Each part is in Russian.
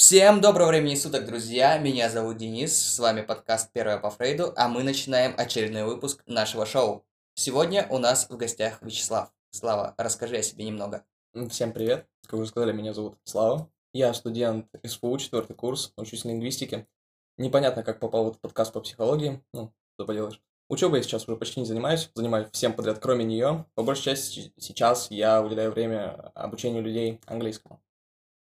Всем доброго времени суток, друзья! Меня зовут Денис, с вами подкаст «Первое по Фрейду», а мы начинаем очередной выпуск нашего шоу. Сегодня у нас в гостях Вячеслав. Слава, расскажи о себе немного. Всем привет. Как вы сказали, меня зовут Слава. Я студент СПУ, четвертый курс, учусь лингвистике. Непонятно, как попал в этот подкаст по психологии. Ну, что поделаешь. Учебой я сейчас уже почти не занимаюсь, занимаюсь всем подряд, кроме нее. По большей части сейчас я уделяю время обучению людей английскому.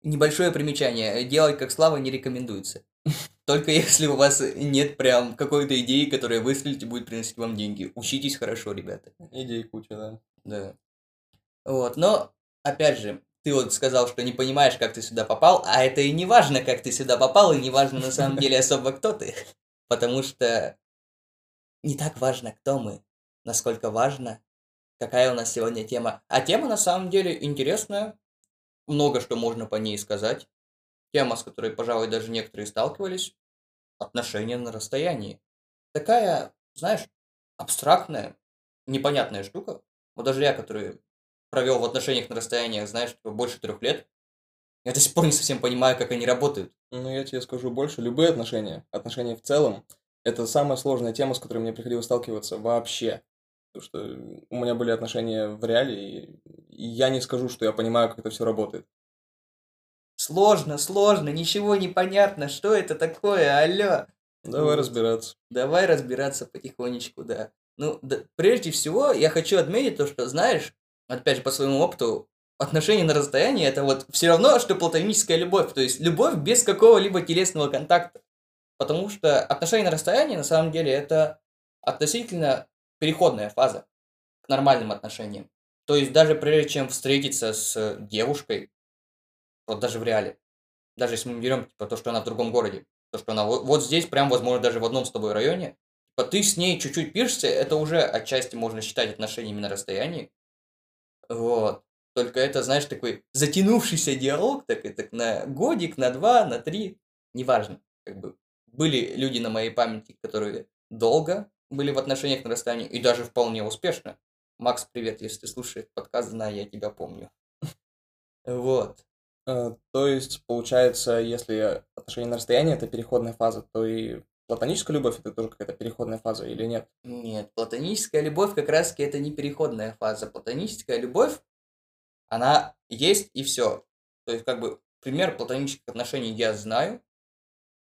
Небольшое примечание. Делать как Слава не рекомендуется. Только если у вас нет прям какой-то идеи, которая выстрелит и будет приносить вам деньги. Учитесь хорошо, ребята. Идей куча, да. Да. Вот, но, опять же, ты вот сказал, что не понимаешь, как ты сюда попал, а это и не важно, как ты сюда попал, и не важно на самом деле особо, кто ты. Потому что не так важно, кто мы, насколько важно, какая у нас сегодня тема. А тема на самом деле интересная, много что можно по ней сказать. Тема, с которой, пожалуй, даже некоторые сталкивались. Отношения на расстоянии. Такая, знаешь, абстрактная, непонятная штука. Вот даже я, который провел в отношениях на расстояниях, знаешь, типа, больше трех лет, я до сих пор не совсем понимаю, как они работают. Ну, я тебе скажу больше. Любые отношения, отношения в целом, это самая сложная тема, с которой мне приходилось сталкиваться вообще. Потому что у меня были отношения в реале, и я не скажу, что я понимаю, как это все работает. Сложно, сложно, ничего не понятно, что это такое, алло. Давай разбираться. Давай разбираться потихонечку, да. Ну, да, прежде всего, я хочу отметить то, что, знаешь, опять же, по своему опыту, отношения на расстоянии это вот все равно, что платоническая любовь. То есть любовь без какого-либо телесного контакта. Потому что отношения на расстоянии, на самом деле, это относительно переходная фаза к нормальным отношениям. То есть даже прежде чем встретиться с девушкой, вот даже в реале, даже если мы берем типа, то, что она в другом городе, то, что она вот, вот здесь, прям, возможно, даже в одном с тобой районе, типа, ты с ней чуть-чуть пишешься, это уже отчасти можно считать отношениями на расстоянии. Вот. Только это, знаешь, такой затянувшийся диалог, так, и так на годик, на два, на три, неважно. Как бы были люди на моей памяти, которые долго были в отношениях на расстоянии и даже вполне успешно. Макс, привет, если ты слушаешь подкаст, знаю, я тебя помню. Вот. А, то есть, получается, если отношения на расстоянии это переходная фаза, то и платоническая любовь это тоже какая-то переходная фаза или нет? Нет, платоническая любовь как раз-таки это не переходная фаза. Платоническая любовь, она есть и все. То есть, как бы, пример платонических отношений я знаю,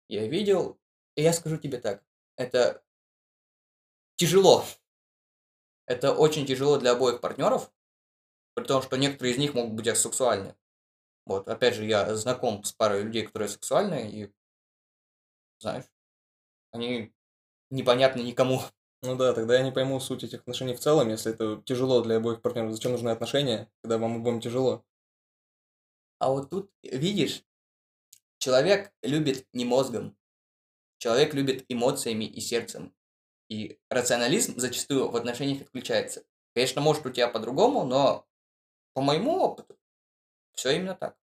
я видел, и я скажу тебе так, это тяжело. Это очень тяжело для обоих партнеров, при том, что некоторые из них могут быть асексуальны. Вот, опять же, я знаком с парой людей, которые сексуальны, и, знаешь, они непонятны никому. Ну да, тогда я не пойму суть этих отношений в целом, если это тяжело для обоих партнеров. Зачем нужны отношения, когда вам обоим тяжело? А вот тут, видишь, человек любит не мозгом, человек любит эмоциями и сердцем. И рационализм зачастую в отношениях отключается. Конечно, может у тебя по-другому, но по моему опыту все именно так.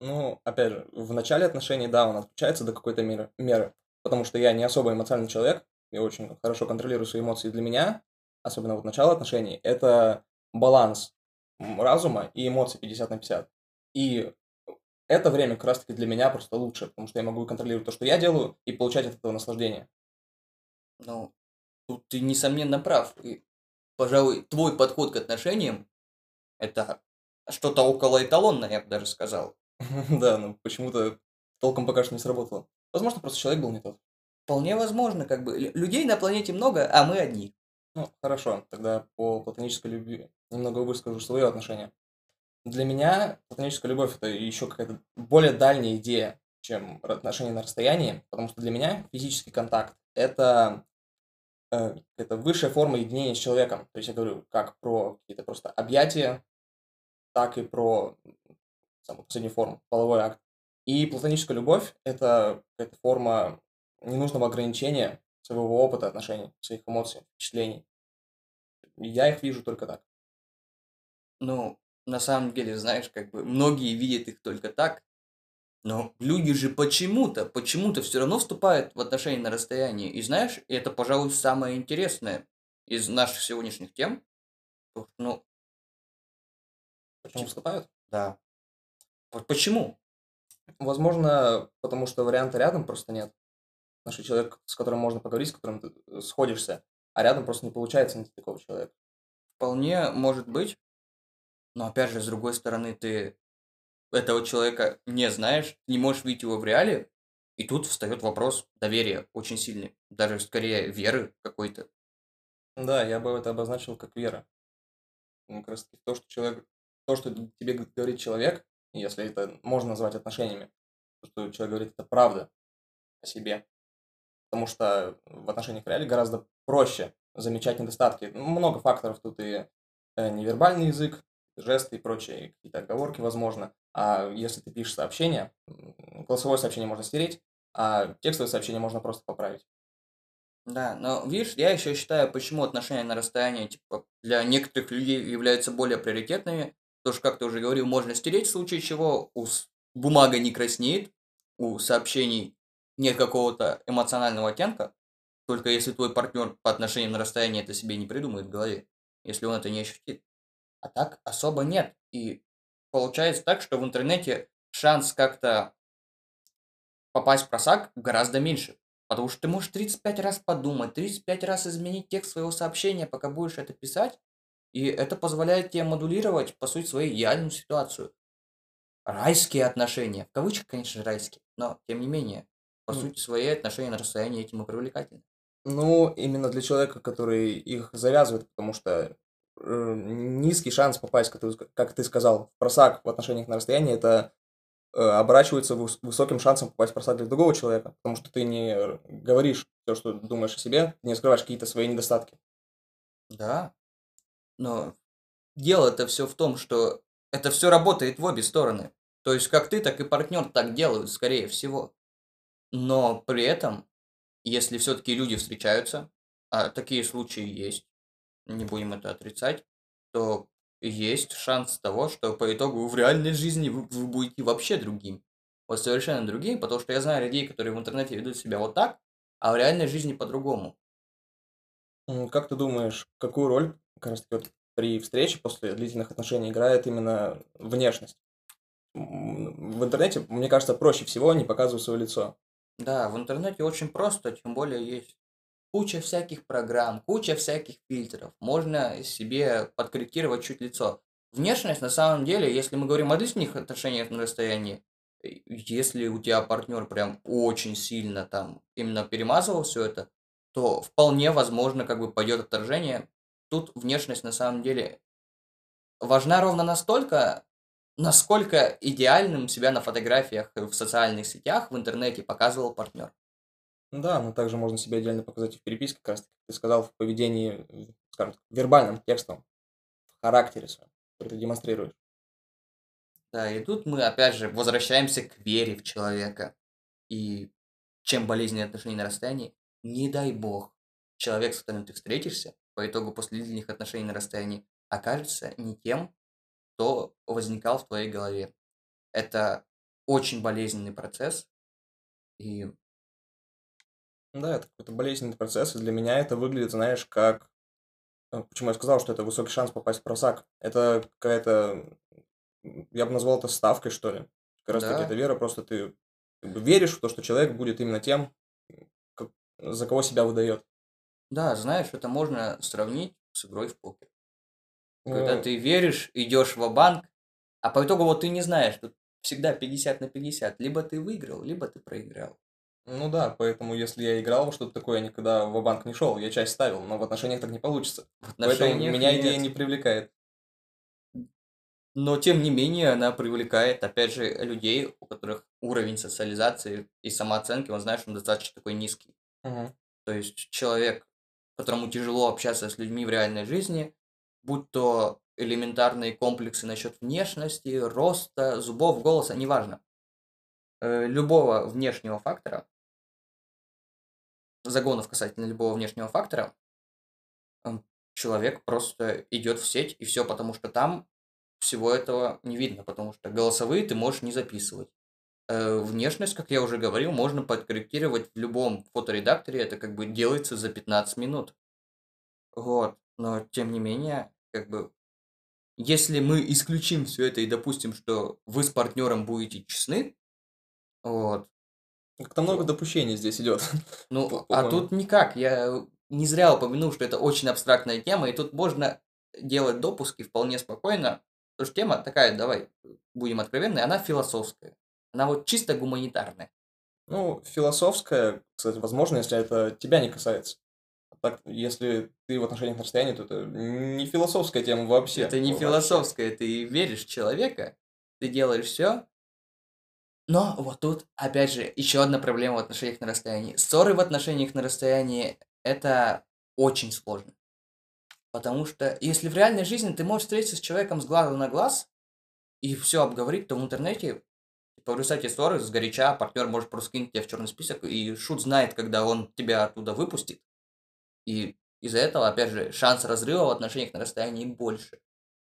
Ну, опять же, в начале отношений, да, он отключается до какой-то меры, меры, потому что я не особо эмоциональный человек, я очень хорошо контролирую свои эмоции. Для меня, особенно вот начало отношений, это баланс разума и эмоций 50 на 50. И это время как раз-таки для меня просто лучше, потому что я могу контролировать то, что я делаю, и получать от этого наслаждение. Ну, Тут ты, несомненно, прав. И, пожалуй, твой подход к отношениям – это что-то около эталонное, я бы даже сказал. Да, но почему-то толком пока что не сработало. Возможно, просто человек был не тот. Вполне возможно, как бы. Людей на планете много, а мы одни. Ну, хорошо, тогда по платонической любви немного выскажу свое отношение. Для меня платоническая любовь это еще какая-то более дальняя идея, чем отношения на расстоянии, потому что для меня физический контакт это это высшая форма единения с человеком. То есть я говорю как про какие-то просто объятия, так и про самую последнюю форму, половой акт. И платоническая любовь – это какая-то форма ненужного ограничения своего опыта отношений, своих эмоций, впечатлений. Я их вижу только так. Ну, на самом деле, знаешь, как бы многие видят их только так, но люди же почему-то, почему-то все равно вступают в отношения на расстоянии. И знаешь, это, пожалуй, самое интересное из наших сегодняшних тем. Ну, почему вступают? Да. Вот почему? Возможно, потому что варианта рядом просто нет. Наши человек, с которым можно поговорить, с которым ты э, сходишься, а рядом просто не получается найти такого человека. Вполне может быть. Но опять же, с другой стороны, ты этого человека не знаешь, не можешь видеть его в реале, и тут встает вопрос доверия очень сильный, даже скорее веры какой-то. Да, я бы это обозначил как вера. Ну, как раз таки то, что человек, то, что тебе говорит человек, если это можно назвать отношениями, то, что человек говорит, это правда о себе. Потому что в отношениях в реале гораздо проще замечать недостатки. Много факторов тут и э, невербальный язык, жесты и прочие какие-то оговорки, возможно. А если ты пишешь сообщение, голосовое сообщение можно стереть, а текстовое сообщение можно просто поправить. Да, но видишь, я еще считаю, почему отношения на расстоянии типа, для некоторых людей являются более приоритетными. Потому что, как ты уже говорил, можно стереть в случае чего, у бумага не краснеет, у сообщений нет какого-то эмоционального оттенка, только если твой партнер по отношениям на расстоянии это себе не придумает в голове, если он это не ощутит. А так особо нет. И получается так, что в интернете шанс как-то попасть в просак гораздо меньше. Потому что ты можешь 35 раз подумать, 35 раз изменить текст своего сообщения, пока будешь это писать. И это позволяет тебе модулировать, по сути, свою идеальную ситуацию. Райские отношения. В кавычках, конечно, райские. Но, тем не менее, по сути, свои отношения на расстоянии этим и привлекательны. Ну, именно для человека, который их завязывает, потому что низкий шанс попасть, как ты, как ты сказал, в просак в отношениях на расстоянии, это э, оборачивается высоким шансом попасть в просак для другого человека, потому что ты не говоришь то, что думаешь о себе, не скрываешь какие-то свои недостатки. Да, но дело это все в том, что это все работает в обе стороны. То есть как ты, так и партнер так делают, скорее всего. Но при этом если все-таки люди встречаются, а такие случаи есть, не будем это отрицать, то есть шанс того, что по итогу в реальной жизни вы, вы будете вообще другим. Вот совершенно другим, потому что я знаю людей, которые в интернете ведут себя вот так, а в реальной жизни по-другому. Как ты думаешь, какую роль как раз таки вот при встрече после длительных отношений играет именно внешность? В интернете, мне кажется, проще всего не показывать свое лицо. Да, в интернете очень просто, тем более есть куча всяких программ, куча всяких фильтров. Можно себе подкорректировать чуть лицо. Внешность, на самом деле, если мы говорим о длительных отношениях на расстоянии, если у тебя партнер прям очень сильно там именно перемазывал все это, то вполне возможно, как бы пойдет отторжение. Тут внешность на самом деле важна ровно настолько, насколько идеальным себя на фотографиях в социальных сетях, в интернете показывал партнер. Да, но также можно себя идеально показать и в переписке, как раз ты сказал, в поведении, скажем так, вербальном, текстом, в характере своем, который ты демонстрируешь. Да, и тут мы опять же возвращаемся к вере в человека. И чем болезненные отношения на расстоянии, не дай бог, человек, с которым ты встретишься, по итогу после длительных отношений на расстоянии, окажется не тем, что возникал в твоей голове. Это очень болезненный процесс. И Да, это какой-то болезненный процесс, и для меня это выглядит, знаешь, как... Э, почему я сказал, что это высокий шанс попасть в просак? Это какая-то... Я бы назвал это ставкой, что ли. Как раз таки да, это вера, просто ты веришь в то, что человек будет именно тем, как- за кого себя выдает. да, знаешь, это можно сравнить с игрой в покер. Когда Ну, ты веришь, идешь в банк а по итогу вот ты не знаешь, тут всегда 50 на 50. Либо ты выиграл, либо ты проиграл. Ну да, поэтому если я играл во что-то такое, я никогда в банк не шел, я часть ставил, но в отношениях так не получится. В Поэтому меня идея нет. не привлекает. Но тем не менее она привлекает, опять же, людей, у которых уровень социализации и самооценки, он, знаешь, он достаточно такой низкий. Мгм. То есть человек, которому тяжело общаться с людьми в реальной жизни, будь то элементарные комплексы насчет внешности, роста, зубов, голоса, неважно. Э, Любого внешнего фактора, загонов касательно любого внешнего фактора, человек просто идет в сеть, и все, потому что там всего этого не видно, потому что голосовые ты можешь не записывать. Э, Внешность, как я уже говорил, можно подкорректировать в любом фоторедакторе, это как бы делается за 15 минут. Вот, но тем не менее, как бы, если мы исключим все это и допустим, что вы с партнером будете честны, Вот. Как-то много допущений здесь идет. Ну, а тут никак. Я не зря упомянул, что это очень абстрактная тема, и тут можно делать допуски вполне спокойно. Потому что тема такая, давай будем откровенны, она философская. Она вот чисто гуманитарная. Ну, философская, кстати, возможно, если это тебя не касается. Так, если ты в отношениях на расстоянии, то это не философская тема вообще. Это не Вообще. философское, ты веришь в человека, ты делаешь все. Но вот тут, опять же, еще одна проблема в отношениях на расстоянии. Ссоры в отношениях на расстоянии – это очень сложно. Потому что если в реальной жизни ты можешь встретиться с человеком с глаза на глаз и все обговорить, то в интернете типа, в результате ссоры с горяча партнер может просто кинуть тебя в черный список, и шут знает, когда он тебя оттуда выпустит. И из-за этого, опять же, шанс разрыва в отношениях на расстоянии больше.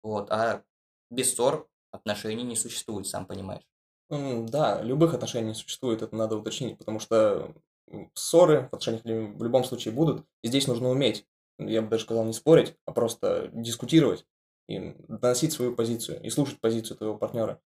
Вот, а без ссор отношений не существует, сам понимаешь. Да, любых отношений не существует, это надо уточнить, потому что ссоры в отношениях в любом случае будут, и здесь нужно уметь, я бы даже сказал, не спорить, а просто дискутировать и доносить свою позицию, и слушать позицию твоего партнера.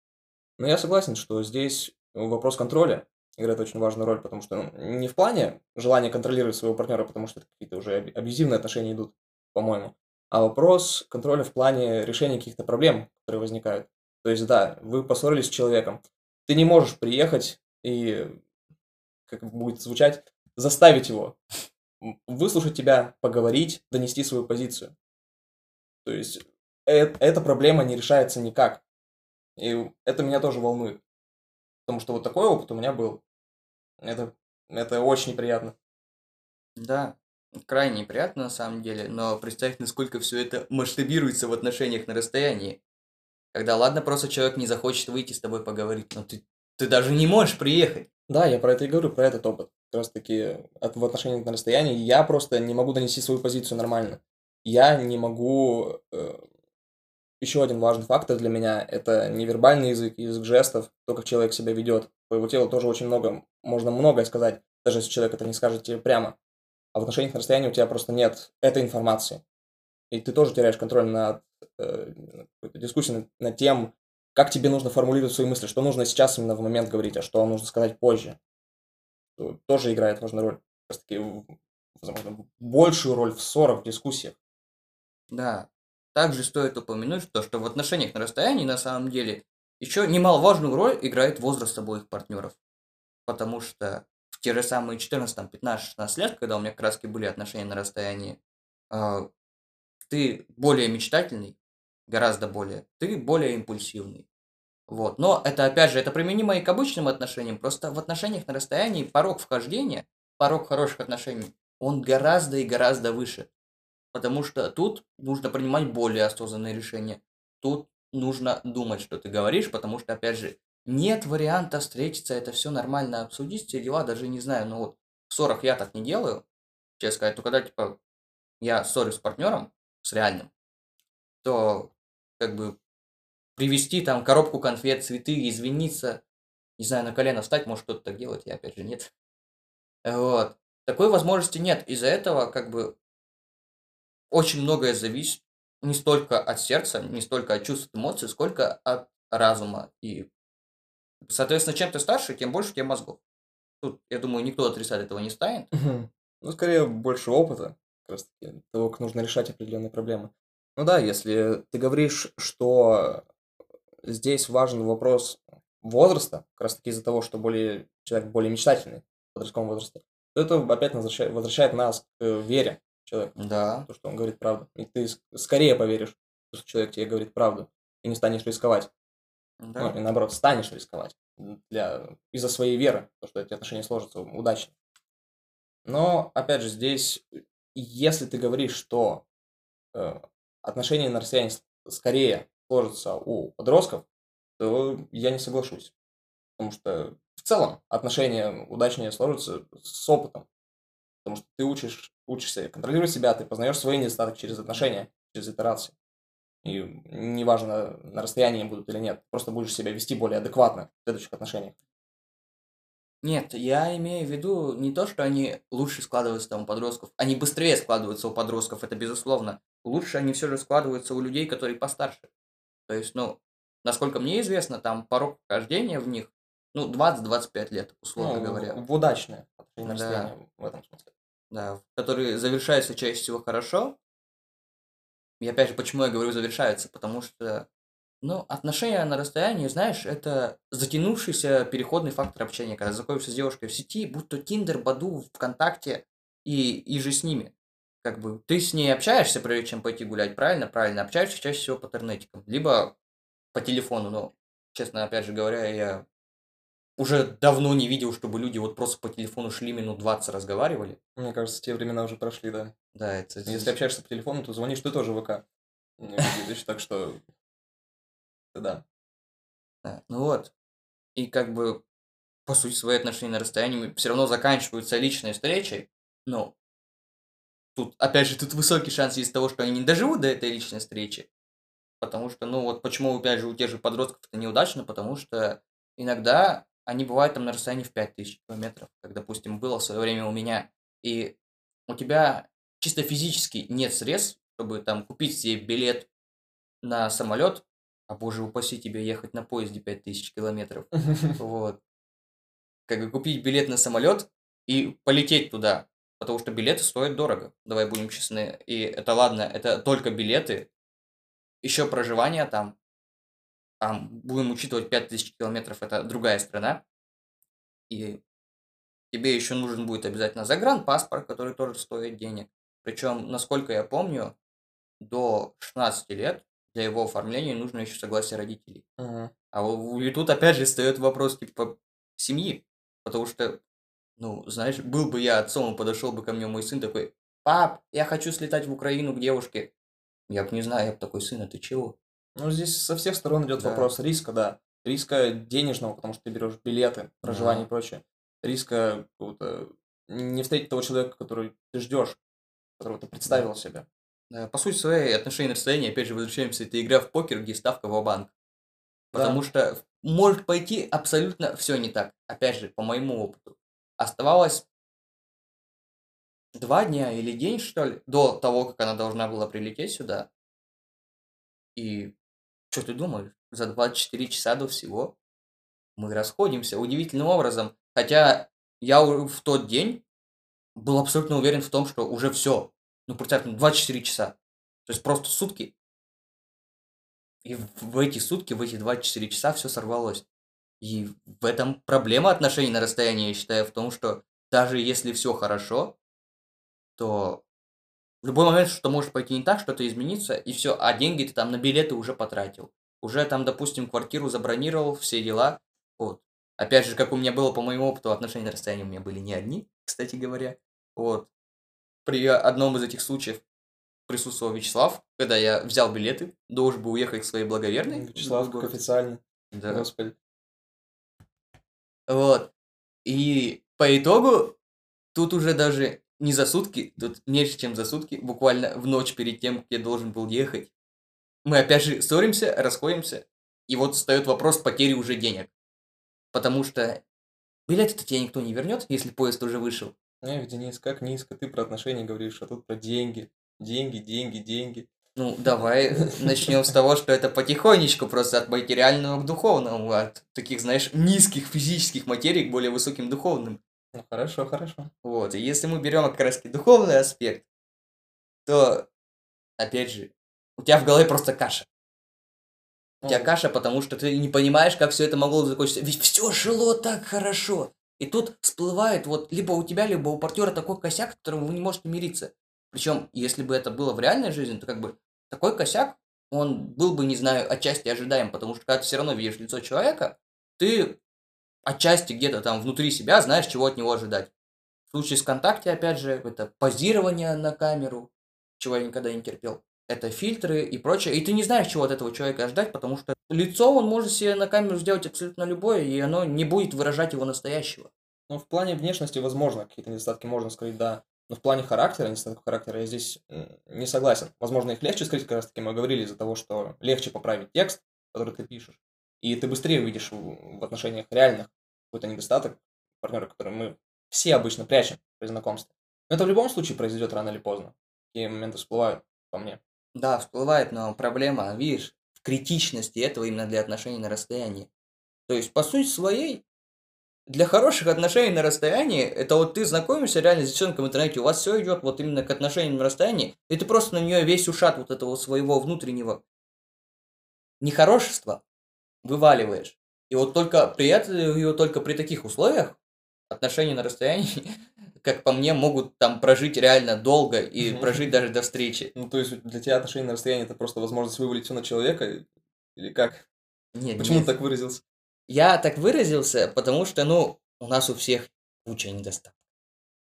Но я согласен, что здесь вопрос контроля играет очень важную роль, потому что ну, не в плане желания контролировать своего партнера, потому что какие-то уже аб- абьюзивные отношения идут, по-моему, а вопрос контроля в плане решения каких-то проблем, которые возникают. То есть, да, вы поссорились с человеком, ты не можешь приехать и, как будет звучать, заставить его выслушать тебя, поговорить, донести свою позицию. То есть э- эта проблема не решается никак. И это меня тоже волнует. Потому что вот такой опыт у меня был. Это, это очень неприятно. Да, крайне неприятно на самом деле, но представь, насколько все это масштабируется в отношениях на расстоянии. Когда, ладно, просто человек не захочет выйти с тобой поговорить, но ты, ты даже не можешь приехать. Да, я про это и говорю, про этот опыт. Как раз таки от, в отношениях на расстоянии я просто не могу донести свою позицию нормально. Я не могу... еще один важный фактор для меня – это невербальный язык, язык жестов, то, как человек себя ведет. По его телу тоже очень много, можно многое сказать, даже если человек это не скажет тебе прямо. А в отношениях на расстоянии у тебя просто нет этой информации. И ты тоже теряешь контроль над э, дискуссией над, тем, как тебе нужно формулировать свои мысли, что нужно сейчас именно в момент говорить, а что нужно сказать позже. То- Тоже играет важную роль. Как раз таки, в- возможно, большую роль в ссорах, в дискуссиях. Да. Также стоит упомянуть, что, что в отношениях на расстоянии на самом деле еще немаловажную роль играет возраст обоих партнеров. Потому что в те же самые 14, там, 15, 16 лет, когда у меня как были отношения на расстоянии, а, ты более мечтательный, гораздо более, ты более импульсивный. Вот. Но это, опять же, это применимо и к обычным отношениям. Просто в отношениях на расстоянии порог вхождения, порог хороших отношений, он гораздо и гораздо выше. Потому что тут нужно принимать более осознанные решения. Тут нужно думать, что ты говоришь, потому что, опять же, нет варианта встретиться, это все нормально обсудить, все дела, даже не знаю, ну вот в ссорах я так не делаю, честно сказать, то когда, типа, я ссорюсь с партнером, с реальным, то, как бы, привезти там коробку конфет, цветы, извиниться, не знаю, на колено встать, может кто-то так делает, я опять же нет. Вот. Такой возможности нет. Из-за этого, как бы, очень многое зависит не столько от сердца, не столько от чувств, эмоций, сколько от разума. И, соответственно, чем ты старше, тем больше у тебя мозгов. Тут, я думаю, никто отрицать этого не станет. Ну, скорее, больше опыта, как раз таки, того, как нужно решать определенные проблемы. Ну да, если ты говоришь, что здесь важен вопрос возраста, как раз таки из-за того, что более, человек более мечтательный в подростковом возрасте, то это опять возвращает, возвращает нас к э, вере человека, Да, то, что он говорит правду. И ты ск- скорее поверишь, что человек тебе говорит правду, и не станешь рисковать. да. Ну, и наоборот, станешь рисковать для... из-за своей веры, то, что эти отношения сложатся удачно. Но, опять же, здесь, если ты говоришь, что э, отношения на расстоянии скорее сложатся у подростков, то я не соглашусь. Потому что в целом отношения удачнее сложатся с опытом. Потому что ты учишь, учишься контролировать себя, ты познаешь свои недостатки через отношения, через итерации. И неважно, на расстоянии будут или нет, просто будешь себя вести более адекватно в следующих отношениях. Нет, я имею в виду не то, что они лучше складываются там у подростков, они быстрее складываются у подростков, это безусловно. Лучше они все же складываются у людей, которые постарше. То есть, ну, насколько мне известно, там порог вхождения в них Ну, 20-25 лет, условно Ну, говоря. в, на Да. в этом смысле. Да, которые завершаются чаще всего хорошо. И опять же, почему я говорю завершаются? Потому что, ну, отношения на расстоянии, знаешь, это затянувшийся переходный фактор общения. Когда знакомишься с девушкой в сети, будь то Тиндер, Баду, ВКонтакте и, и же с ними. Как бы ты с ней общаешься, прежде чем пойти гулять, правильно? Правильно. Общаешься чаще всего по интернетикам. Либо по телефону, но, честно, опять же говоря, я уже давно не видел, чтобы люди вот просто по телефону шли минут 20 разговаривали. Мне кажется, те времена уже прошли, да. Да, это... Если общаешься по телефону, то звонишь ты тоже в ВК. Видишь, так что... Да. Да, Ну вот. И как бы, по сути, свои отношения на расстоянии все равно заканчиваются личной встречей. Но тут, опять же, тут высокий шанс есть того, что они не доживут до этой личной встречи. Потому что, ну вот почему, опять же, у тех же подростков это неудачно, потому что иногда они бывают там на расстоянии в 5000 километров, как, допустим, было в свое время у меня. И у тебя чисто физически нет средств, чтобы там купить себе билет на самолет, а боже упаси тебе ехать на поезде 5000 километров. Вот. Как бы купить билет на самолет и полететь туда. Потому что билеты стоят дорого. Давай будем честны. И это ладно, это только билеты. Еще проживание там. Там будем учитывать 5000 километров, это другая страна. И тебе еще нужен будет обязательно загранпаспорт, который тоже стоит денег. Причем, насколько я помню, до 16 лет для его оформления нужно еще согласие родителей. Мгм. А у- и тут опять же встает вопрос типа семьи. Потому что, ну, знаешь, был бы я отцом, и подошел бы ко мне мой сын такой, пап, я хочу слетать в Украину к девушке. Я бы не знаю, я бы такой, сын, а ты чего? Ну, здесь со всех сторон идет Да. вопрос риска, да. Риска денежного, потому что ты берешь билеты, проживание Да. и прочее. Риска какого-то не встретить того человека, который ты ждешь, которого ты представил себе. Да, По сути своей, отношения на расстоянии, опять же, возвращаемся, это игра в покер, где ставка в банк Потому что может пойти абсолютно все не так. Опять же, по моему опыту. Оставалось два дня или день, что ли, до того, как она должна была прилететь сюда. И что ты думаешь? За 24 часа до всего мы расходимся удивительным образом. Хотя я в тот день был абсолютно уверен в том, что уже все. Ну, представь, ну, 24 часа. То есть просто сутки. И в эти сутки, в эти 24 часа все сорвалось. И в этом проблема отношений на расстоянии, я считаю, в том, что даже если все хорошо, то в любой момент что может пойти не так, что-то изменится, и все, а деньги ты там на билеты уже потратил. Уже там, допустим, квартиру забронировал, все дела. Вот. Опять же, как у меня было по моему опыту, отношения на расстоянии у меня были не одни, кстати говоря. Вот. При одном из этих случаев присутствовал Вячеслав, когда я взял билеты, должен был уехать к своей благоверной. Вячеслав, как официально. Да. Господи. Вот. И по итогу тут уже даже не за сутки, тут меньше, чем за сутки, буквально в ночь перед тем, как я должен был ехать. Мы опять же ссоримся, расходимся, и вот встает вопрос потери уже денег. Потому что билеты-то тебе никто не вернет, если поезд уже вышел. Эх, Денис, как низко ты про отношения говоришь, а тут про деньги. Деньги, деньги, деньги. Ну, давай начнем с того, что это потихонечку, просто от материального к духовному, от таких, знаешь, низких физических материй к более высоким духовным. Ну, хорошо, хорошо. Вот, и если мы берем как раз духовный аспект, то, опять же, у тебя в голове просто каша. У тебя каша, потому что ты не понимаешь, как все это могло закончиться. Ведь все жило так хорошо. И тут всплывает вот либо у тебя, либо у партнера такой косяк, с которым вы не можете мириться. Причем, если бы это было в реальной жизни, то как бы такой косяк, он был бы, не знаю, отчасти ожидаем, потому что когда ты все равно видишь лицо человека, ты отчасти где-то там внутри себя знаешь, чего от него ожидать. В случае с ВКонтакте, опять же, это позирование на камеру, чего я никогда не терпел. Это фильтры и прочее. И ты не знаешь, чего от этого человека ждать, потому что лицо он может себе на камеру сделать абсолютно любое, и оно не будет выражать его настоящего. Ну, в плане внешности, возможно, какие-то недостатки можно скрыть, да. Но в плане характера, недостатков характера, я здесь не согласен. Возможно, их легче скрыть, как раз таки мы говорили, из-за того, что легче поправить текст, который ты пишешь, и ты быстрее увидишь в, отношениях реальных какой-то недостаток партнера, который мы все обычно прячем при знакомстве. Но это в любом случае произойдет рано или поздно. Такие моменты всплывают по мне. Да, всплывает, но проблема, видишь, критичности этого именно для отношений на расстоянии. То есть, по сути своей, для хороших отношений на расстоянии, это вот ты знакомишься реально с девчонкой в интернете, у вас все идет вот именно к отношениям на расстоянии, и ты просто на нее весь ушат вот этого своего внутреннего нехорошества вываливаешь. И вот только при этом, только при таких условиях отношения на расстоянии, как по мне, могут там прожить реально долго и прожить даже до встречи. Ну, то есть для тебя отношения на расстоянии это просто возможность вывалить все на человека? Или как? Нет, Почему нет. ты так выразился? Я так выразился, потому что, ну, у нас у всех куча недостатков.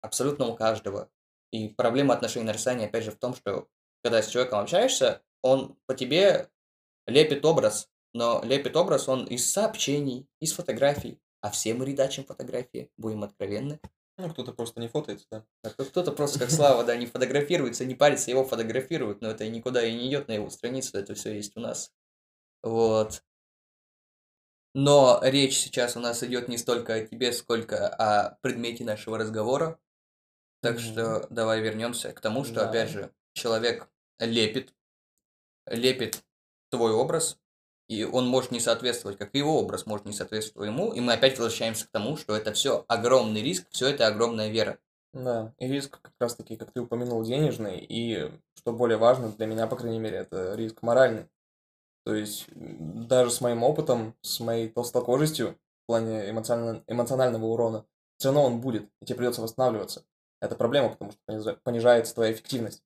Абсолютно у каждого. И проблема отношений на расстоянии, опять же, в том, что когда с человеком общаешься, он по тебе лепит образ, но лепит образ он из сообщений, из фотографий. А все мы редачим фотографии, будем откровенны. Ну, кто-то просто не фотается, да. А то кто-то просто как Слава, да, не фотографируется, не парится, его фотографируют, но это никуда и не идет на его страницу, это все есть у нас. Вот. Но речь сейчас у нас идет не столько о тебе, сколько о предмете нашего разговора. Так Мгм. что давай вернемся к тому, что, Да. опять же, человек лепит, лепит твой образ, и он может не соответствовать, как и его образ может не соответствовать ему, и мы опять возвращаемся к тому, что это все огромный риск, все это огромная вера. Да, и риск как раз-таки, как ты упомянул, денежный, и, что более важно для меня, по крайней мере, это риск моральный. То есть, даже с моим опытом, с моей толстокожестью, в плане эмоционально- эмоционального урона, все равно он будет, и тебе придется восстанавливаться. Это проблема, потому что понижа- понижается твоя эффективность.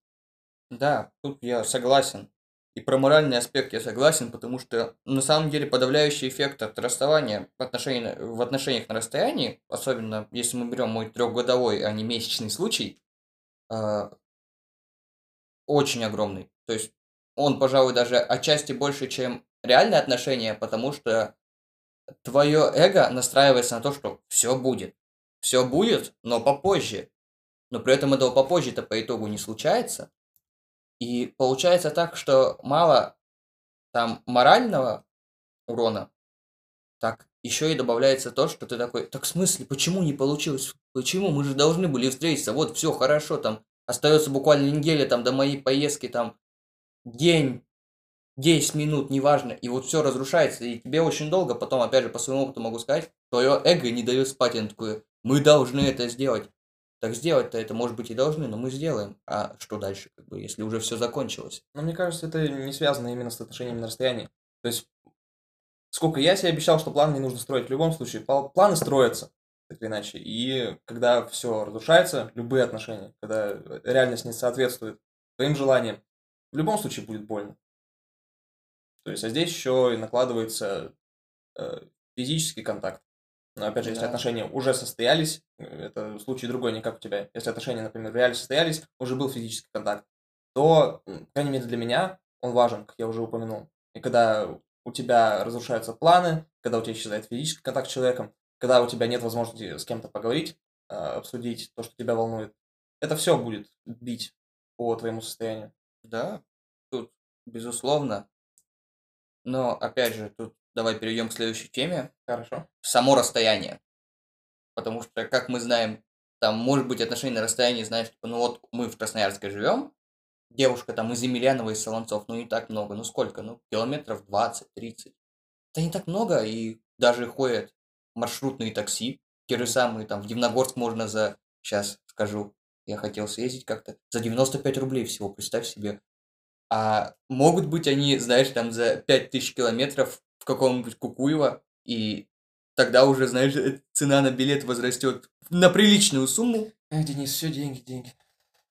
Да, тут я согласен. И про моральный аспект я согласен, потому что на самом деле подавляющий эффект от расставания в, отношении, в отношениях на расстоянии, особенно если мы берем мой трехгодовой, а не месячный случай, а, очень огромный. То есть он, пожалуй, даже отчасти больше, чем реальные отношения, потому что твое эго настраивается на то, что все будет. Все будет, но попозже. Но при этом этого попозже-то по итогу не случается. И получается так, что мало там морального урона, так еще и добавляется то, что ты такой, так в смысле, почему не получилось? Почему? Мы же должны были встретиться, вот все хорошо, там остается буквально неделя там до моей поездки, там день, 10 минут, неважно, и вот все разрушается, и тебе очень долго, потом, опять же, по своему опыту могу сказать, твое эго не дает спать, оно такое, мы должны это сделать. Так сделать-то это, может быть, и должны, но мы сделаем. А что дальше, как бы, если уже все закончилось? Но мне кажется, это не связано именно с отношениями на расстоянии. То есть, сколько я себе обещал, что план не нужно строить в любом случае, пла- планы строятся, так или иначе. И когда все разрушается, любые отношения, когда реальность не соответствует твоим желаниям, в любом случае будет больно. То есть, а здесь еще и накладывается э, физический контакт. Но опять же, если Да. отношения уже состоялись, э, это случай другой, не как у тебя. Если отношения, например, реально состоялись, уже был физический контакт, то, по крайней мере, для меня он важен, как я уже упомянул. И когда у тебя разрушаются планы, когда у тебя исчезает физический контакт с человеком, когда у тебя нет возможности с кем-то поговорить, а, обсудить то, что тебя волнует, это все будет бить по твоему состоянию. Да, тут, безусловно. Но, опять же, тут давай перейдем к следующей теме. Хорошо. Само расстояние. Потому что, как мы знаем, там может быть отношения на расстоянии, знаешь, типа, ну вот мы в Красноярске живем, девушка там из Емельянова, из Солонцов, ну не так много, ну сколько, ну километров 20-30. Это не так много, и даже ходят маршрутные такси, те же самые, там, в Дивногорск можно за, сейчас скажу, я хотел съездить как-то, за 95 рублей всего, представь себе. А могут быть они, знаешь, там за 5000 километров в каком-нибудь Кукуево, и тогда уже, знаешь, э, цена на билет возрастет на приличную сумму. Эх, Денис, все деньги, деньги.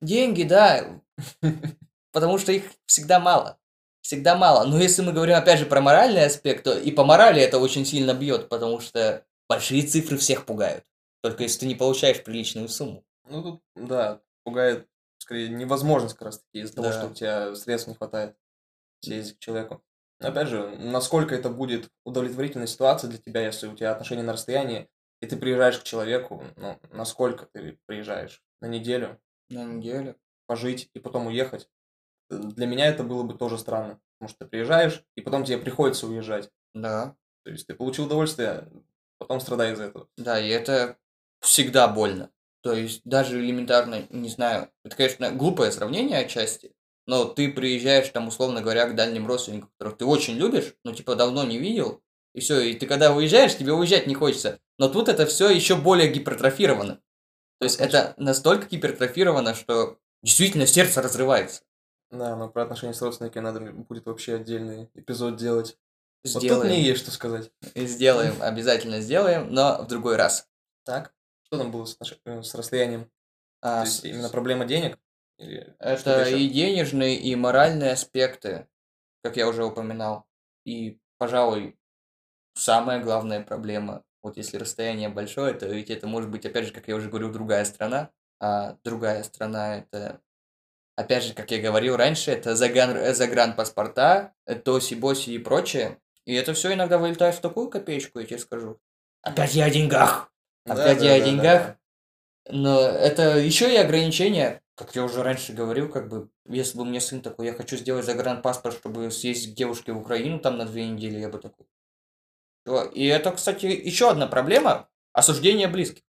Деньги, да, потому что их всегда мало. Всегда мало. Но если мы говорим, опять же, про моральный аспект, то и по морали это очень сильно бьет, потому что большие цифры всех пугают. Только если ты не получаешь приличную сумму. Ну, тут, да, пугает, скорее, невозможность как раз таки из-за того, Да. что у тебя средств не хватает съездить к человеку. Опять же, насколько это будет удовлетворительная ситуация для тебя, если у тебя отношения на расстоянии, и ты приезжаешь к человеку, ну, насколько ты приезжаешь? На неделю? На неделю. Пожить и потом уехать? Для меня это было бы тоже странно, потому что ты приезжаешь, и потом тебе приходится уезжать. Да. То есть ты получил удовольствие, потом страдай из-за этого. Да, и это всегда больно. То есть даже элементарно, не знаю, это, конечно, глупое сравнение отчасти, но ты приезжаешь там, условно говоря, к дальним родственникам, которых ты очень любишь, но типа давно не видел, И все, и ты когда уезжаешь, тебе уезжать не хочется. Но тут это все еще более гипертрофировано. То есть это настолько гипертрофировано, что действительно сердце разрывается. Да, но про отношения с родственниками надо будет вообще отдельный эпизод делать. Сделаем. Вот тут мне есть что сказать. Сделаем, обязательно сделаем, но в другой раз. Так, что там было с, отнош... э, с расстоянием? А, То есть именно проблема денег? Или Это и денежные, и моральные аспекты, как я уже упоминал. И, пожалуй, самая главная проблема, вот если расстояние большое, то ведь это может быть, опять же, как я уже говорил, другая страна. А другая страна это, опять же, как я говорил раньше, это загран, загранпаспорта, тоси, боси и прочее. И это все иногда вылетает в такую копеечку, я тебе скажу. Опять я о деньгах. Да, Опять да, я о да, да, деньгах. да. Но это еще и ограничения, как я уже раньше говорил, как бы, если бы мне сын такой, я хочу сделать загранпаспорт, чтобы съездить к девушке в Украину там на две недели, я бы такой. И это, кстати, еще одна проблема – осуждение близких.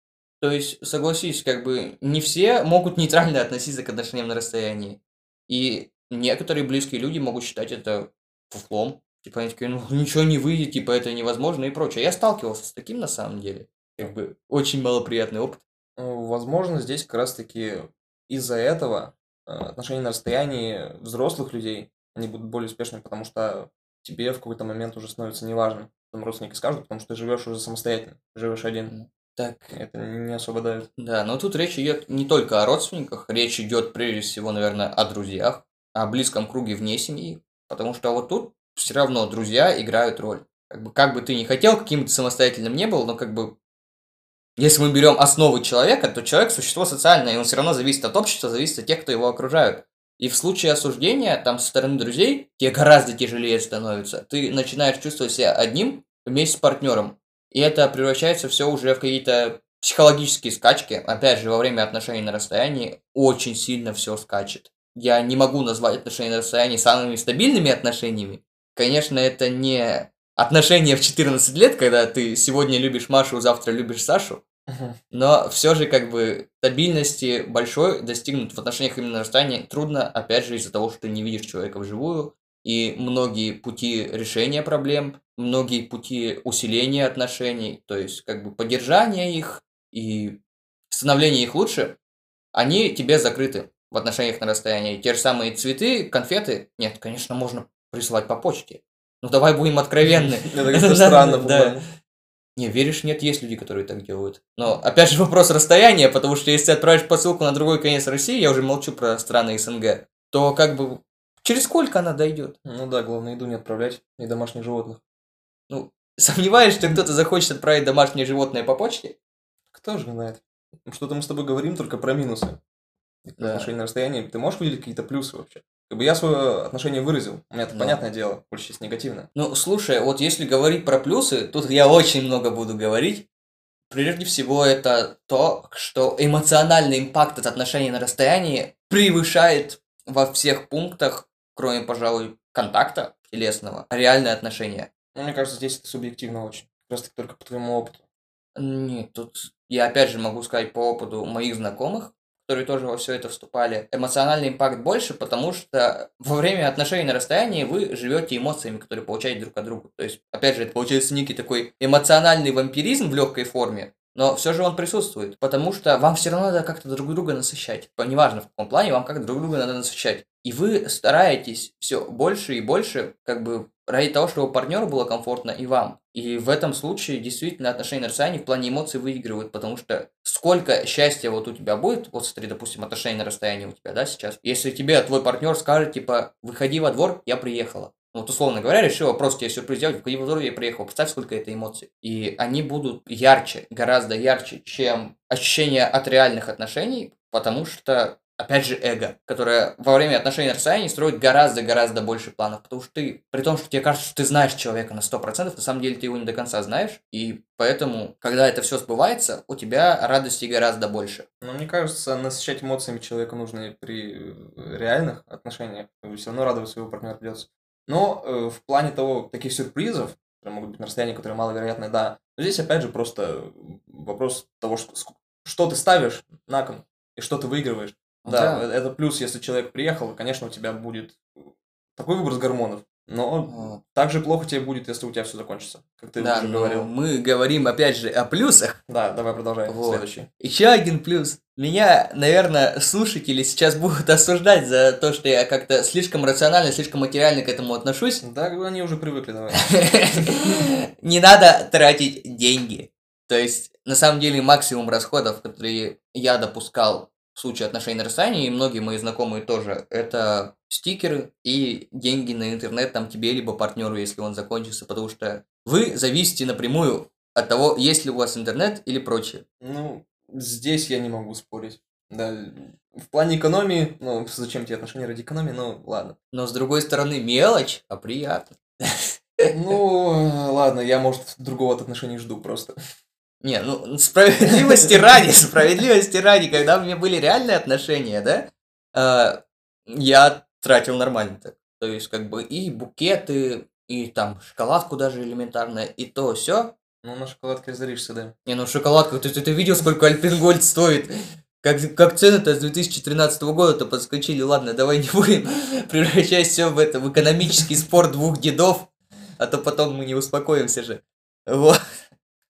То есть, согласись, как бы не все могут нейтрально относиться к отношениям на расстоянии. И некоторые близкие люди могут считать это фуфлом. Типа они такие, ну ничего не выйдет, типа это невозможно и прочее. Я сталкивался с таким на самом деле. Как бы очень малоприятный опыт. Ну, Возможно, здесь как раз-таки из-за этого э, отношения на расстоянии взрослых людей, они будут более успешными, потому что тебе в какой-то момент уже становится неважно, там родственники скажут, потому что ты живешь уже самостоятельно, живешь один. Так, Это не особо давит. Да, но тут речь идет не только о родственниках, речь идет прежде всего, наверное, о друзьях, о близком круге вне семьи, потому что вот тут все равно друзья играют роль. Как бы, как бы ты ни хотел, каким ты самостоятельным не был, но как бы если мы берем основы человека, то человек существо социальное, и он все равно зависит от общества, зависит от тех, кто его окружают. И в случае осуждения, там, со стороны друзей, тебе гораздо тяжелее становится. Ты начинаешь чувствовать себя одним вместе с партнером. И это превращается все уже в какие-то психологические скачки. Опять же, во время отношений на расстоянии очень сильно все скачет. Я не могу назвать отношения на расстоянии самыми стабильными отношениями. Конечно, это не отношения в 14 лет, когда ты сегодня любишь Машу, завтра любишь Сашу. Но все же как бы стабильности большой достигнуть в отношениях именно на расстоянии трудно, опять же, из-за того, что ты не видишь человека вживую, и многие пути решения проблем, многие пути усиления отношений, то есть как бы поддержания их и становления их лучше, они тебе закрыты в отношениях на расстоянии. Те же самые цветы, конфеты, нет, конечно, можно присылать по почте. Ну давай будем откровенны. Это странно. плане. Не, веришь, нет, есть люди, которые так делают. Но, опять же, вопрос расстояния, потому что если ты отправишь посылку на другой конец России, я уже молчу про страны СНГ, то как бы через сколько она дойдет? Ну да, главное еду не отправлять и домашних животных. Ну, сомневаешься, что кто-то захочет отправить домашнее животное по почте? Кто же знает? Что-то мы с тобой говорим только про минусы. Да. Отношения на расстоянии. Ты можешь выделить какие-то плюсы вообще? Как бы я свое отношение выразил. У меня это Да. понятное дело, больше часть негативное. Ну, слушай, вот если говорить про плюсы, тут я очень много буду говорить. Прежде всего, это то, что эмоциональный импакт от отношений на расстоянии превышает во всех пунктах, кроме, пожалуй, контакта телесного, реальные отношения. Ну, мне кажется, здесь это субъективно очень. Таки только по твоему опыту. Нет, тут я опять же могу сказать по опыту моих знакомых, которые тоже во все это вступали. Эмоциональный импакт больше, потому что во время отношений на расстоянии вы живете эмоциями, которые получаете друг от друга. То есть, опять же, это получается некий такой эмоциональный вампиризм в легкой форме, но все же он присутствует, потому что вам все равно надо как-то друг друга насыщать. Неважно в каком плане, вам как-то друг друга надо насыщать. И вы стараетесь все больше и больше, как бы ради того, чтобы партнеру было комфортно и вам. И в этом случае действительно отношения на расстоянии в плане эмоций выигрывают, потому что сколько счастья вот у тебя будет, вот смотри, допустим, отношения на расстоянии у тебя, да, сейчас, если тебе твой партнер скажет, типа, выходи во двор, я приехала. Вот, условно говоря, решила просто тебе сюрприз сделать, выходи во двор, я приехал. Представь, сколько это эмоций. И они будут ярче, гораздо ярче, чем ощущение от реальных отношений, потому что опять же, эго, которое во время отношений на расстоянии строит гораздо-гораздо больше планов, потому что ты, при том, что тебе кажется, что ты знаешь человека на 100%, на самом деле ты его не до конца знаешь, и поэтому, когда это все сбывается, у тебя радости гораздо больше. Но мне кажется, насыщать эмоциями человека нужно и при э, реальных отношениях. Все равно радовать своего партнера придется. Но э, в плане того, таких сюрпризов, которые могут быть на расстоянии, которые маловероятны, да. Но здесь опять же просто вопрос того, что, что ты ставишь на кон и что ты выигрываешь. Да, Да. э- это плюс, если человек приехал, конечно, у тебя будет такой выброс гормонов, Но Вот. так же плохо тебе будет, если у тебя все закончится, как ты Да, уже говорил. мы говорим опять же о плюсах. Да, давай продолжай. Вот. Следующий. Еще один плюс. Меня, наверное, слушатели сейчас будут осуждать за то, что я как-то слишком рационально, слишком материально к этому отношусь. Да, они уже привыкли, давай. Не надо тратить деньги. То есть, на самом деле, максимум расходов, которые я допускал в случае отношений на расстоянии, и многие мои знакомые тоже, это стикеры и деньги на интернет там тебе, либо партнеру, если он закончится, потому что вы зависите напрямую от того, есть ли у вас интернет или прочее. Ну, здесь я не могу спорить. Да, в плане экономии, ну, зачем тебе отношения ради экономии, ну, ладно. Но с другой стороны, мелочь, а приятно. Ну, ладно, я, может, другого от отношений жду просто. Не, ну, справедливости ради, справедливости ради, когда у меня были реальные отношения, да, э, я тратил нормально так. То есть, как бы, и букеты, и там шоколадку даже элементарно, и то все. Ну, на шоколадке разоришься, да. Не, ну шоколадка, ты, ты, ты видел, сколько Альпенгольд стоит? Как, как цены-то с 2013 года-то подскочили. Ладно, давай не будем превращать все в это, в экономический спор двух дедов, а то потом мы не успокоимся же. Вот.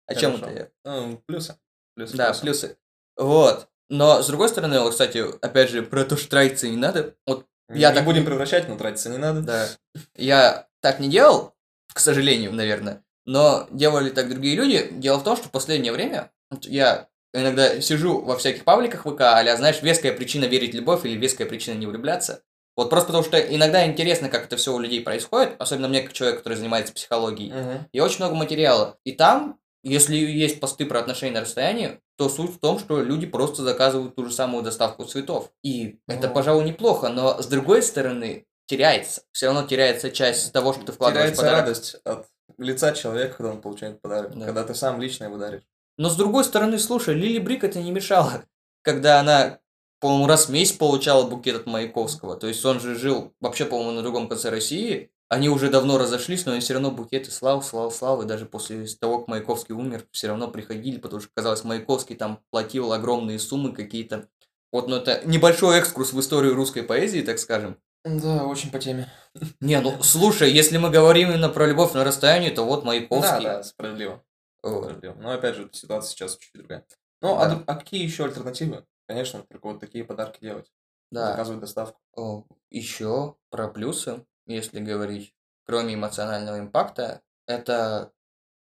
О чем это я? Ну, плюсы. Плюсы, Да, плюсы. плюсы. Вот. Но, с другой стороны, вот, кстати, опять же, про то, что тратиться не надо. Вот, Я не так- будем превращать, но тратиться не надо. да. Я так не делал, к сожалению, наверное. Но делали так другие люди. Дело в том, что в последнее время вот я иногда сижу во всяких пабликах ВК, а знаешь, веская причина верить в любовь или веская причина не влюбляться. Вот просто потому что иногда интересно, как это все у людей происходит, особенно мне, как человек, который занимается психологией. Мгм. И очень много материала. И там, если есть посты про отношения на расстоянии, то суть в том, что люди просто заказывают ту же самую доставку цветов. И это, Ну. пожалуй, неплохо, но с другой стороны, теряется. Все равно теряется часть того, что ты вкладываешь в Теряется подарок. радость от лица человека, когда он получает подарок. Да. Когда ты сам лично его даришь. Но с другой стороны, слушай, Лили Брик это не мешало. Когда она, по-моему, раз в месяц получала букет от Маяковского. То есть он же жил вообще, по-моему, на другом конце России. Они уже давно разошлись, но они все равно букеты слав, слав, слав. И даже после того, как Маяковский умер, все равно приходили, потому что, казалось, Маяковский там платил огромные суммы какие-то. Вот, ну это небольшой экскурс в историю русской поэзии, так скажем. Да, очень по теме. Не, ну слушай, если мы говорим именно про любовь на расстоянии, то вот Да, Маяковский. да, справедливо. Вот. справедливо. Но опять же, ситуация сейчас чуть-чуть другая. Ну, Да. а, а какие еще альтернативы? Конечно, только вот такие подарки делать. Да. Заказывать доставку. Еще про плюсы, если говорить, кроме эмоционального импакта, это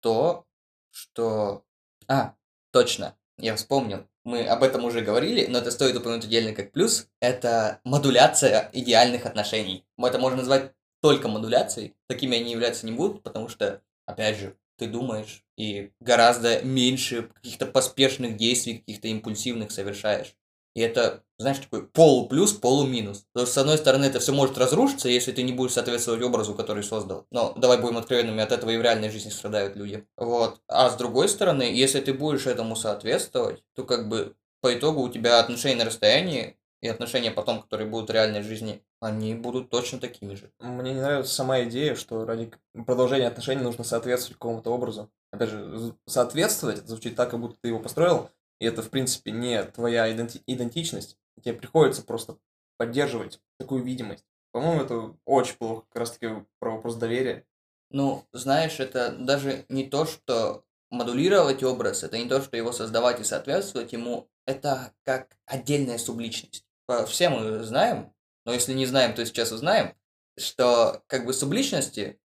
то, что... А, точно, я вспомнил. Мы об этом уже говорили, но это стоит упомянуть отдельно как плюс. Это модуляция идеальных отношений. Это можно назвать только модуляцией. Такими они являться не будут, потому что, опять же, ты думаешь и гораздо меньше каких-то поспешных действий, каких-то импульсивных совершаешь. И это, знаешь, такой полуплюс, полуминус. Потому что, с одной стороны, это все может разрушиться, если ты не будешь соответствовать образу, который создал. Но давай будем откровенными, от этого и в реальной жизни страдают люди. Вот. А с другой стороны, если ты будешь этому соответствовать, то как бы по итогу у тебя отношения на расстоянии и отношения потом, которые будут в реальной жизни, они будут точно такими же. Мне не нравится сама идея, что ради продолжения отношений нужно соответствовать какому-то образу. Опять же, соответствовать, это звучит так, как будто ты его построил, и это, в принципе, не твоя иденти- идентичность. Тебе приходится просто поддерживать такую видимость. По-моему, это очень плохо, как раз-таки про вопрос доверия. Ну, знаешь, это даже не то, что модулировать образ, это не то, что его создавать и соответствовать ему, это как отдельная субличность. Все мы знаем, но если не знаем, то сейчас узнаем, что как бы субличности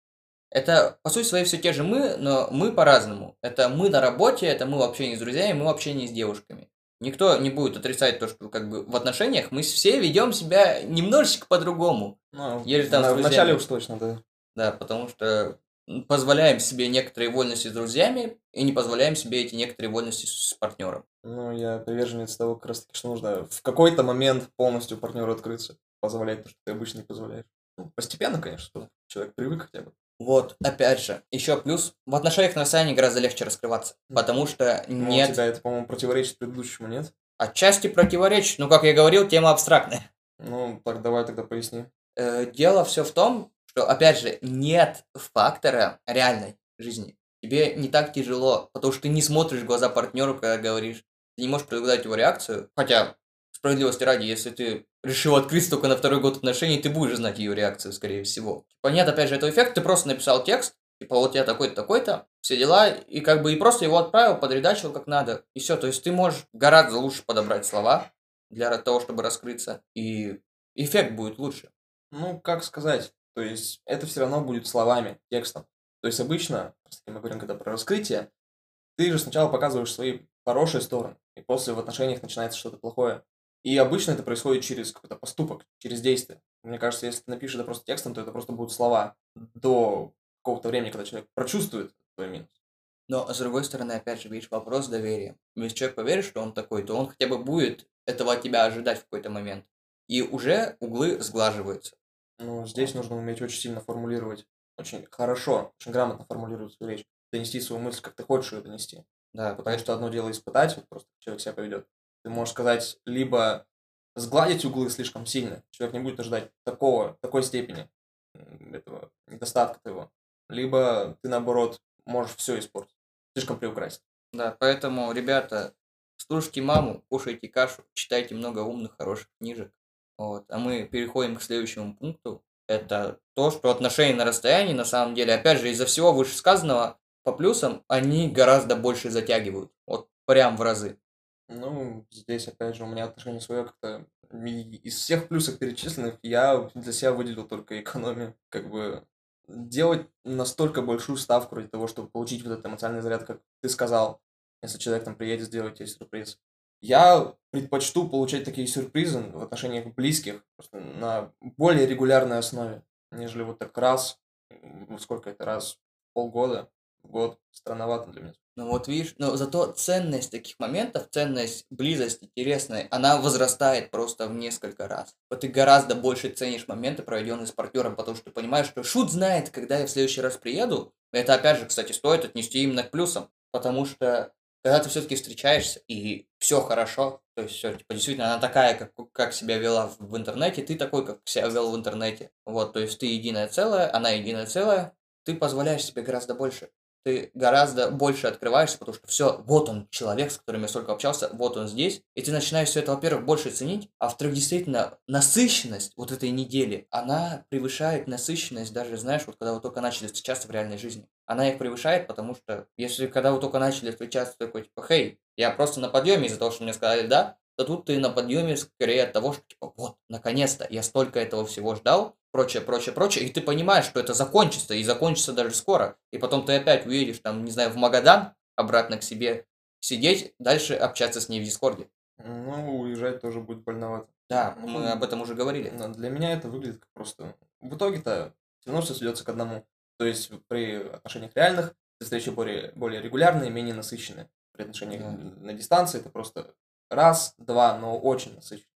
это, по сути своей, все те же мы, но мы по-разному. Это мы на работе, это мы в общении с друзьями, мы в общении с девушками. Никто не будет отрицать то, что как бы в отношениях мы все ведем себя немножечко по-другому. Ну, Еле там на- с в друзьями. начале уж точно, да. Да, потому что позволяем себе некоторые вольности с друзьями и не позволяем себе эти некоторые вольности с партнером. Ну, я приверженец того, как раз таки, что нужно в какой-то момент полностью партнеру открыться, позволять то, что ты обычно не позволяешь. Ну, постепенно, конечно, чтобы человек привык хотя бы. Вот, опять же, еще плюс, в отношениях на расстоянии гораздо легче раскрываться, потому что Ну, нет, у тебя это, по-моему, противоречит предыдущему, нет? отчасти противоречит, ну, как я говорил, тема абстрактная. Ну, так давай тогда поясни. Э, Дело все в том, что, опять же, нет фактора реальной жизни. Тебе не так тяжело, потому что ты не смотришь в глаза партнеру, когда говоришь. Ты не можешь предугадать его реакцию. Хотя, справедливости ради, если ты решил открыться только на второй год отношений, ты будешь знать ее реакцию, скорее всего. Нет, опять же, этого эффекта, ты просто написал текст, типа вот я такой-то, такой-то, все дела, и как бы и просто его отправил, подредачил как надо, и все. То есть ты можешь гораздо лучше подобрать слова для того, чтобы раскрыться, и эффект будет лучше. Ну, как сказать, то есть это все равно будет словами, текстом. То есть обычно, мы говорим когда про раскрытие, ты же сначала показываешь свои хорошие стороны, и после в отношениях начинается что-то плохое. И обычно это происходит через какой-то поступок, через действие. Мне кажется, если ты напишешь это просто текстом, то это просто будут слова до какого-то времени, когда человек прочувствует твой минус. Но, с другой стороны, опять же, видишь, вопрос доверия. Если человек поверит, что он такой, то он хотя бы будет этого от тебя ожидать в какой-то момент. И уже углы сглаживаются. Ну, здесь нужно уметь очень сильно формулировать, очень хорошо, очень грамотно формулировать свою речь, донести свою мысль, как ты хочешь ее донести. Да, потому что одно дело испытать, вот просто человек себя поведет. Ты можешь сказать, либо сгладить углы слишком сильно, человек не будет ожидать такого, такой степени этого недостатка твоего, либо ты, наоборот, можешь все испортить, слишком приукрасить. Да, поэтому, ребята, слушайте маму, кушайте кашу, читайте много умных, хороших книжек. Вот. А мы переходим к следующему пункту. Это то, что отношения на расстоянии, на самом деле, опять же, из-за всего вышесказанного, по плюсам, они гораздо больше затягивают. Вот прям в разы. Ну, здесь, опять же, у меня отношение свое как-то... Из всех плюсов перечисленных я для себя выделил только экономию. Как бы делать настолько большую ставку ради того, чтобы получить вот этот эмоциональный заряд, как ты сказал, если человек там приедет сделать тебе сюрприз. Я предпочту получать такие сюрпризы в отношениях близких на более регулярной основе, нежели вот так раз, сколько это, раз полгода, год, странновато для меня. Ну вот видишь, но зато ценность таких моментов, ценность близости интересной, она возрастает просто в несколько раз. Вот ты гораздо больше ценишь моменты, проведенные с партнером, потому что ты понимаешь, что шут знает, когда я в следующий раз приеду. Это опять же, кстати, стоит отнести именно к плюсам, потому что когда ты все-таки встречаешься и все хорошо, то есть все, типа, действительно, она такая, как, как себя вела в, в интернете, ты такой, как себя вел в интернете. Вот, то есть ты единое целое, она единое целое, ты позволяешь себе гораздо больше ты гораздо больше открываешься, потому что все, вот он, человек, с которым я столько общался, вот он здесь, и ты начинаешь все это, во-первых, больше ценить, а во-вторых, действительно, насыщенность вот этой недели, она превышает насыщенность даже, знаешь, вот когда вы только начали встречаться в реальной жизни. Она их превышает, потому что если когда вы только начали встречаться, такой, типа, хей, я просто на подъеме из-за того, что мне сказали да, то тут ты на подъеме скорее от того, что типа вот, наконец-то, я столько этого всего ждал, прочее, прочее, прочее, и ты понимаешь, что это закончится, и закончится даже скоро, и потом ты опять уедешь там, не знаю, в Магадан, обратно к себе, сидеть, дальше общаться с ней в Дискорде. Ну, уезжать тоже будет больновато. Да, мы ну, об этом уже говорили. Но для меня это выглядит как просто... В итоге-то все равно все сведется к одному. То есть при отношениях реальных встречи более, более регулярные, менее насыщенные. При отношениях да. на дистанции это просто раз, два, но очень насыщенно.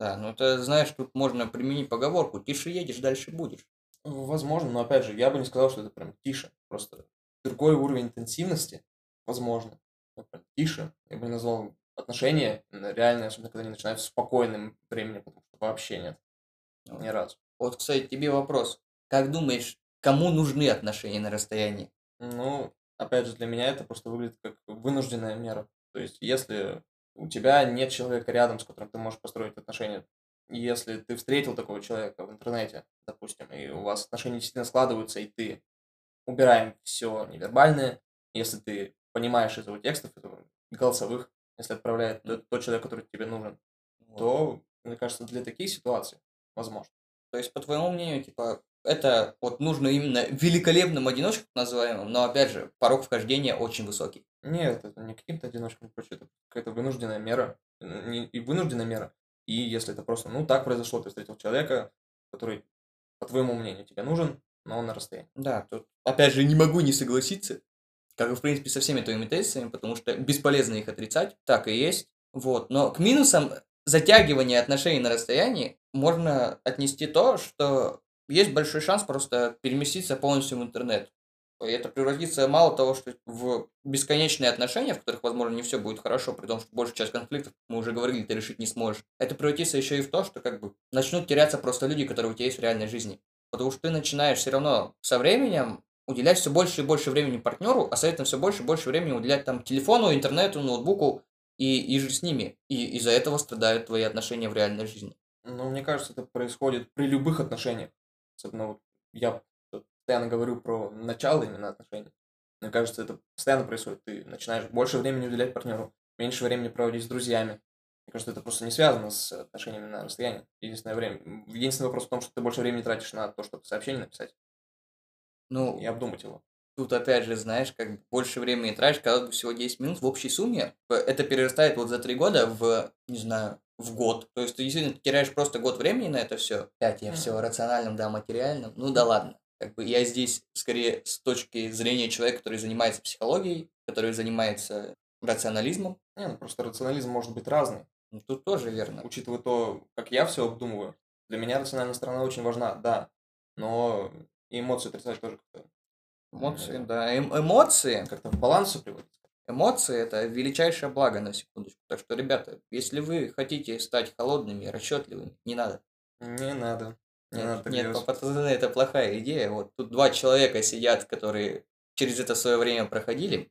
Да, ну это, знаешь, тут можно применить поговорку «тише едешь, дальше будешь». Возможно, но опять же, я бы не сказал, что это прям тише. Просто другой уровень интенсивности, возможно. Но прям тише. Я бы не назвал отношения реальные, особенно когда они начинаются в спокойном времени, потому что вообще нет. Ни разу. Вот, кстати, тебе вопрос. Как думаешь, кому нужны отношения на расстоянии? Ну, опять же, для меня это просто выглядит как вынужденная мера. То есть, если у тебя нет человека рядом, с которым ты можешь построить отношения. Если ты встретил такого человека в интернете, допустим, и у вас отношения действительно складываются, и ты убираем все невербальное, если ты понимаешь из его текстов, голосовых, если отправляет тот человек, который тебе нужен, вот. то, мне кажется, для таких ситуаций возможно. То есть, по твоему мнению, типа, это вот нужно именно великолепным одиночкам называемым, но опять же, порог вхождения очень высокий. Нет, это не каким-то одиночкам прочее, это какая-то вынужденная мера. И вынужденная мера. И если это просто, ну, так произошло, ты встретил человека, который, по твоему мнению, тебе нужен, но он на расстоянии. Да, тут, опять же, не могу не согласиться, как и, в принципе, со всеми твоими тезисами, потому что бесполезно их отрицать, так и есть. Вот, но к минусам затягивания отношений на расстоянии можно отнести то, что есть большой шанс просто переместиться полностью в интернет. Это превратится мало того, что в бесконечные отношения, в которых, возможно, не все будет хорошо, при том, что большую часть конфликтов, мы уже говорили, ты решить не сможешь. Это превратится еще и в то, что как бы начнут теряться просто люди, которые у тебя есть в реальной жизни. Потому что ты начинаешь все равно со временем уделять все больше и больше времени партнеру, а соответственно все больше и больше времени уделять там телефону, интернету, ноутбуку, и, и жить с ними. И из-за этого страдают твои отношения в реальной жизни. Ну, мне кажется, это происходит при любых отношениях. Особенно вот я постоянно говорю про начало именно отношений. Мне кажется, это постоянно происходит. Ты начинаешь больше времени уделять партнеру, меньше времени проводить с друзьями. Мне кажется, это просто не связано с отношениями на расстоянии. Единственное время. Единственный вопрос в том, что ты больше времени тратишь на то, чтобы сообщение написать Ну, и обдумать его. Тут опять же, знаешь, как больше времени тратишь, бы всего 10 минут в общей сумме, э, это перерастает вот за 3 года в, не знаю, в год. То есть ты действительно теряешь просто год времени на это все. Опять я все рациональным, да, материальным. Ну да ладно. Как бы я здесь скорее с точки зрения человека, который занимается психологией, который занимается рационализмом. Не, ну просто рационализм может быть разный. Ну, тут тоже верно. Учитывая то, как я все обдумываю, для меня рациональная сторона очень важна, да. Но и эмоции отрицать тоже как-то Эмоции, да. Эм- эмоции. как-то в баланс все приводит. Эмоции – это величайшее благо, на секундочку. Так что, ребята, если вы хотите стать холодными, расчетливыми, не надо. Не надо. Не Нет, нет, пацаны, это плохая идея. Вот тут два человека сидят, которые через это свое время проходили,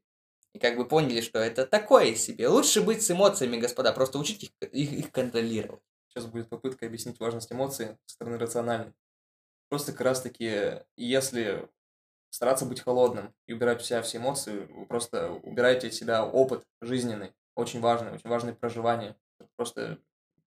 и как бы поняли, что это такое себе. Лучше быть с эмоциями, господа, просто учите их, их, их контролировать. Сейчас будет попытка объяснить важность эмоций со стороны рациональной. Просто как раз таки, если стараться быть холодным и убирать у себя все эмоции, вы просто убираете от себя опыт жизненный, очень важный, очень важное проживание. Просто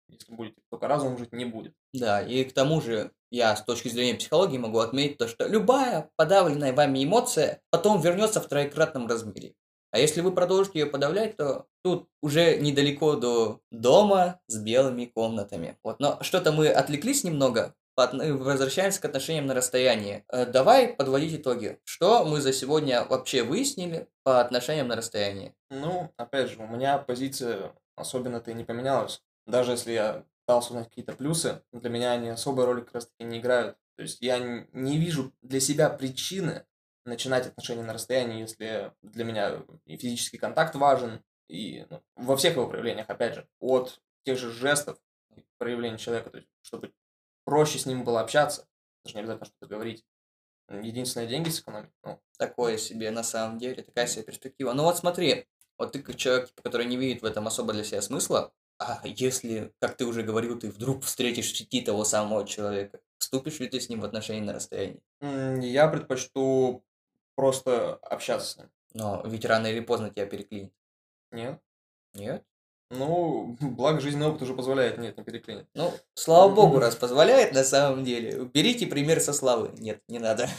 если будете только разумом жить, не будет. Да, и к тому же я с точки зрения психологии могу отметить то, что любая подавленная вами эмоция потом вернется в троекратном размере. А если вы продолжите ее подавлять, то тут уже недалеко до дома с белыми комнатами. Вот, но что-то мы отвлеклись немного, э, возвращаемся к отношениям на расстоянии. Э, Давай подводить итоги. Что мы за сегодня вообще выяснили по отношениям на расстоянии? Ну, опять же, у меня позиция особенно-то и не поменялась. Даже если я пытался узнать какие-то плюсы, для меня они особой роли как раз таки не играют. То есть я не вижу для себя причины начинать отношения на расстоянии, если для меня и физический контакт важен, и ну, во всех его проявлениях, опять же, от тех же жестов, проявлений человека, то есть, чтобы проще с ним было общаться, даже не обязательно что-то говорить. Единственное, деньги сэкономить. Ну, Такое себе на самом деле, такая себе перспектива. Ну вот смотри, вот ты как человек, типа, который не видит в этом особо для себя смысла, а если, как ты уже говорил, ты вдруг встретишь в сети того самого человека, вступишь ли ты с ним в отношения на расстоянии? я предпочту просто общаться с ним. Но ведь рано или поздно тебя переклинит. Нет? Нет? Ну, благо жизненный опыт уже позволяет, нет, не переклинит. Ну, слава богу, раз позволяет на самом деле. Берите пример со Славы. Нет, не надо.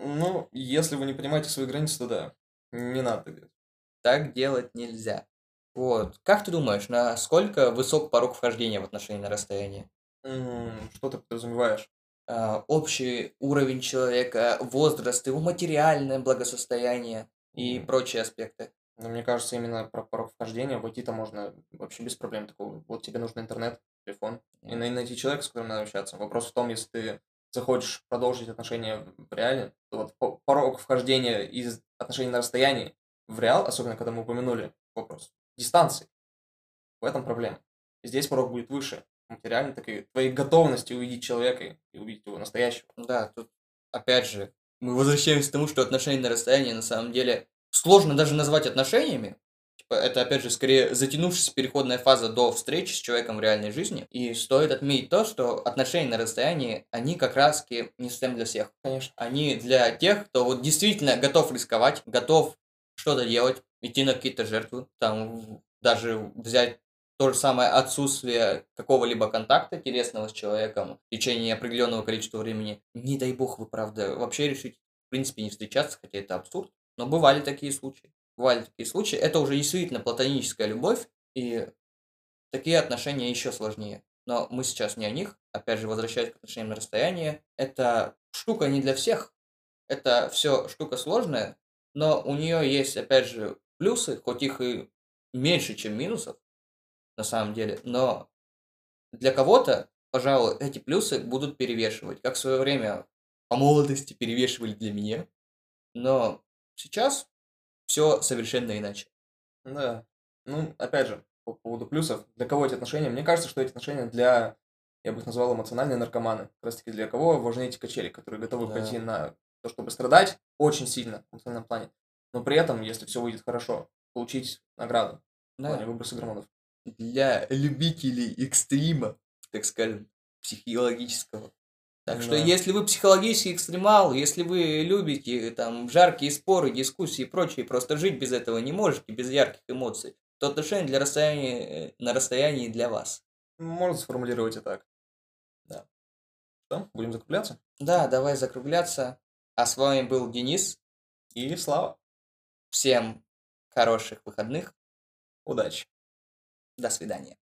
Ну, если вы не понимаете свои границы, то да, не надо. Так делать нельзя. Вот. Как ты думаешь, насколько высок порог вхождения в отношения на расстоянии? Что ты подразумеваешь? а, общий уровень человека, возраст, его материальное благосостояние и Мгм. прочие аспекты. Но мне кажется, именно про порог вхождения войти-то можно вообще без проблем такого. Вот тебе нужен интернет, телефон, и най- найти человека, с которым надо общаться. Вопрос в том, если ты захочешь продолжить отношения в реале, то вот по- порог вхождения из отношений на расстоянии в реал, особенно когда мы упомянули вопрос дистанции, в этом проблема. Здесь порог будет выше, материально, так и твоей готовности увидеть человека и- и увидеть его настоящего. Да, тут опять же мы возвращаемся к тому, что отношения на расстоянии на самом деле сложно даже назвать отношениями. Типа, это опять же скорее затянувшаяся переходная фаза до встречи с человеком в реальной жизни. И стоит отметить то, что отношения на расстоянии, они как раз не совсем для всех. Конечно. Они для тех, кто вот действительно готов рисковать, готов что-то делать, идти на какие-то жертвы, там даже взять то же самое отсутствие какого-либо контакта телесного с человеком в течение определенного количества времени. Не дай бог вы, правда, вообще решите, в принципе, не встречаться, хотя это абсурд. Но бывали такие случаи. Бывали такие случаи. Это уже действительно платоническая любовь, и такие отношения еще сложнее. Но мы сейчас не о них. Опять же, возвращаясь к отношениям на расстоянии, это штука не для всех. Это все штука сложная, но у нее есть, опять же, плюсы, хоть их и меньше, чем минусов, на самом деле. Но для кого-то, пожалуй, эти плюсы будут перевешивать, как в свое время по молодости перевешивали для меня. Но сейчас все совершенно иначе. Да. Ну, опять же, по поводу плюсов. Для кого эти отношения? Мне кажется, что эти отношения для, я бы их назвал эмоциональные наркоманы. Как раз таки для кого важны эти качели, которые готовы Да. пойти на то, чтобы страдать очень сильно в эмоциональном плане. Но при этом, если все выйдет хорошо, получить награду. в плане выброса гормонов. Для любителей экстрима, так скажем, психологического. Так что Да. если вы психологический экстремал, если вы любите там жаркие споры, дискуссии и прочее, просто жить без этого не можете, без ярких эмоций, то отношения для расстояния, э, на расстоянии для вас. Можно сформулировать и так. Да. Что, будем закругляться? Да, давай закругляться. А с вами был Денис. И слава. Всем хороших выходных. Удачи. До свидания.